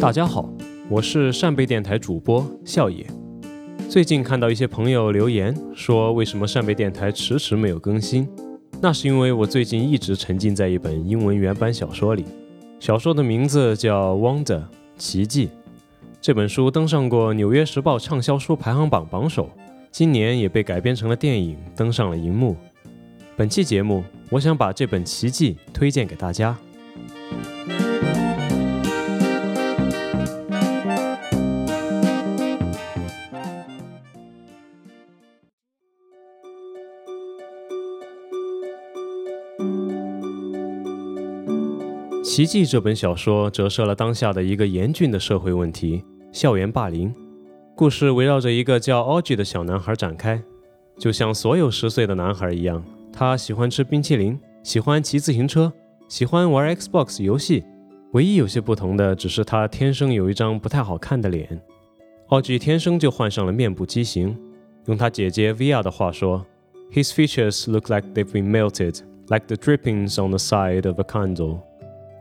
大家好，我是扇贝电台主播笑野。最近看到一些朋友留言说，为什么扇贝电台迟迟没有更新？那是因为我最近一直沉浸在一本英文原版小说里。小说的名字叫《Wonder》奇迹。这本书登上过《纽约时报》畅销书排行榜榜首，今年也被改编成了电影，登上了荧幕。本期节目，我想把这本奇迹推荐给大家。《奇迹》这本小说折射了当下的一个严峻的社会问题——校园霸凌。故事围绕着一个叫 o g 的小男孩展开，就像所有十岁的男孩一样，他喜欢吃冰淇淋，喜欢骑自行车，喜欢玩 Xbox 游戏。唯一有些不同的，只是他天生有一张不太好看的脸。o g 天生就患上了面部畸形，用他姐姐 Via 的话说：“His features look like they've been melted, like the drippings on the side of a candle。”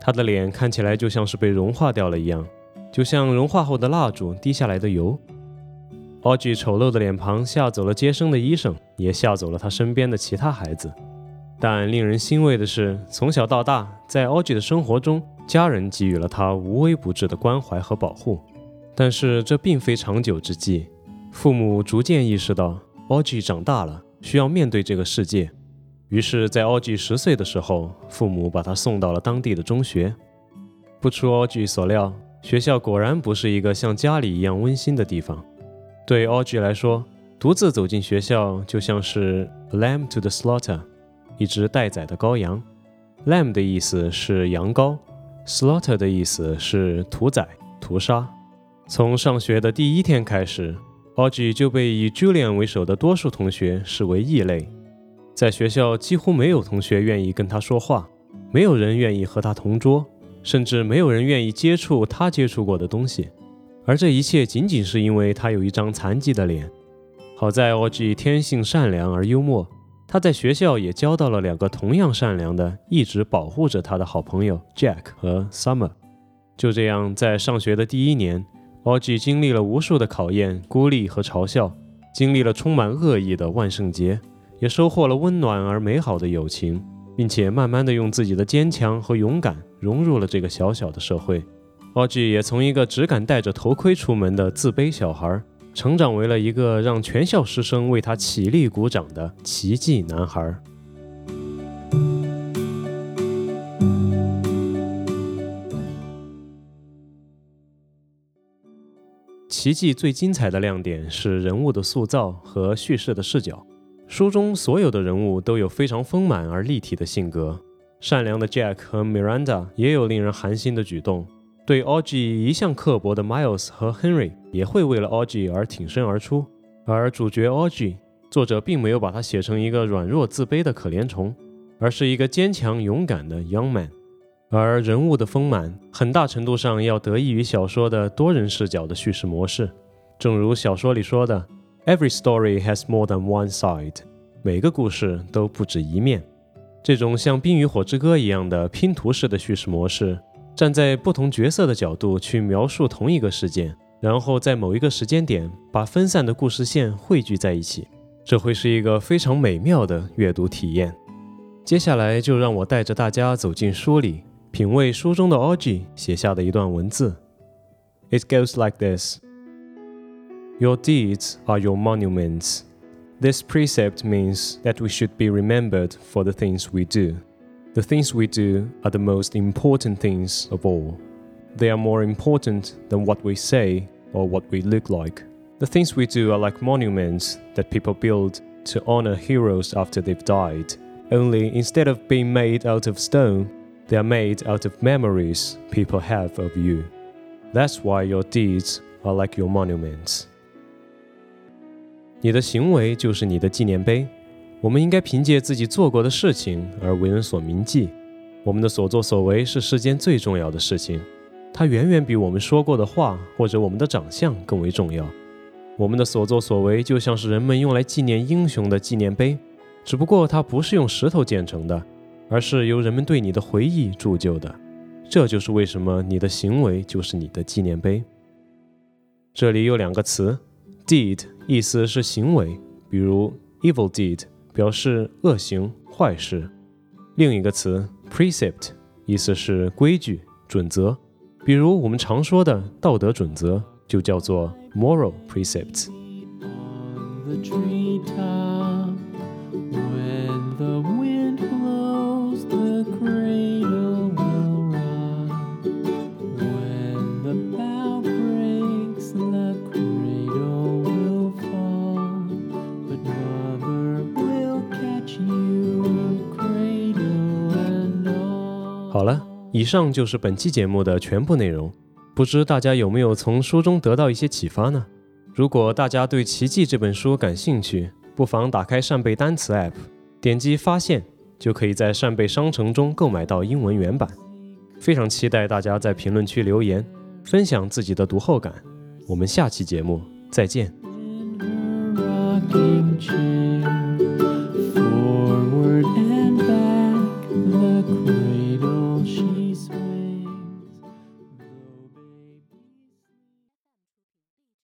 他的脸看起来就像是被融化掉了一样，就像融化后的蜡烛滴下来的油。奥吉丑陋的脸庞吓走了接生的医生，也吓走了他身边的其他孩子。但令人欣慰的是，从小到大，在奥吉的生活中，家人给予了他无微不至的关怀和保护。但是这并非长久之计，父母逐渐意识到奥吉长大了，需要面对这个世界。于是，在奥吉十岁的时候，父母把他送到了当地的中学。不出奥吉所料，学校果然不是一个像家里一样温馨的地方。对奥吉来说，独自走进学校就像是 lamb to the slaughter，一只待宰的羔羊。lamb 的意思是羊羔，slaughter 的意思是屠宰、屠杀。从上学的第一天开始，奥吉就被以 Julian 为首的多数同学视为异类。在学校，几乎没有同学愿意跟他说话，没有人愿意和他同桌，甚至没有人愿意接触他接触过的东西。而这一切仅仅是因为他有一张残疾的脸。好在 O.G. 天性善良而幽默，他在学校也交到了两个同样善良的、一直保护着他的好朋友 Jack 和 Summer。就这样，在上学的第一年，O.G. 经历了无数的考验、孤立和嘲笑，经历了充满恶意的万圣节。也收获了温暖而美好的友情，并且慢慢的用自己的坚强和勇敢融入了这个小小的社会。奥吉也从一个只敢戴着头盔出门的自卑小孩，成长为了一个让全校师生为他起立鼓掌的奇迹男孩。奇迹最精彩的亮点是人物的塑造和叙事的视角。书中所有的人物都有非常丰满而立体的性格。善良的 Jack 和 Miranda 也有令人寒心的举动。对 o g 一向刻薄的 Miles 和 Henry 也会为了 o g 而挺身而出。而主角 o g 作者并没有把他写成一个软弱自卑的可怜虫，而是一个坚强勇敢的 Young Man。而人物的丰满很大程度上要得益于小说的多人视角的叙事模式。正如小说里说的。Every story has more than one side。每个故事都不止一面。这种像《冰与火之歌》一样的拼图式的叙事模式，站在不同角色的角度去描述同一个事件，然后在某一个时间点把分散的故事线汇聚在一起，这会是一个非常美妙的阅读体验。接下来就让我带着大家走进书里，品味书中的 OG 写下的一段文字。It goes like this. Your deeds are your monuments. This precept means that we should be remembered for the things we do. The things we do are the most important things of all. They are more important than what we say or what we look like. The things we do are like monuments that people build to honor heroes after they've died. Only instead of being made out of stone, they are made out of memories people have of you. That's why your deeds are like your monuments. 你的行为就是你的纪念碑。我们应该凭借自己做过的事情而为人所铭记。我们的所作所为是世间最重要的事情，它远远比我们说过的话或者我们的长相更为重要。我们的所作所为就像是人们用来纪念英雄的纪念碑，只不过它不是用石头建成的，而是由人们对你的回忆铸就的。这就是为什么你的行为就是你的纪念碑。这里有两个词，deed 意思是行为，比如 evil deed 表示恶行、坏事；另一个词 precept 意思是规矩、准则，比如我们常说的道德准则就叫做 moral precepts。以上就是本期节目的全部内容。不知大家有没有从书中得到一些启发呢？如果大家对《奇迹》这本书感兴趣，不妨打开扇贝单词 App，点击发现，就可以在扇贝商城中购买到英文原版。非常期待大家在评论区留言，分享自己的读后感。我们下期节目再见。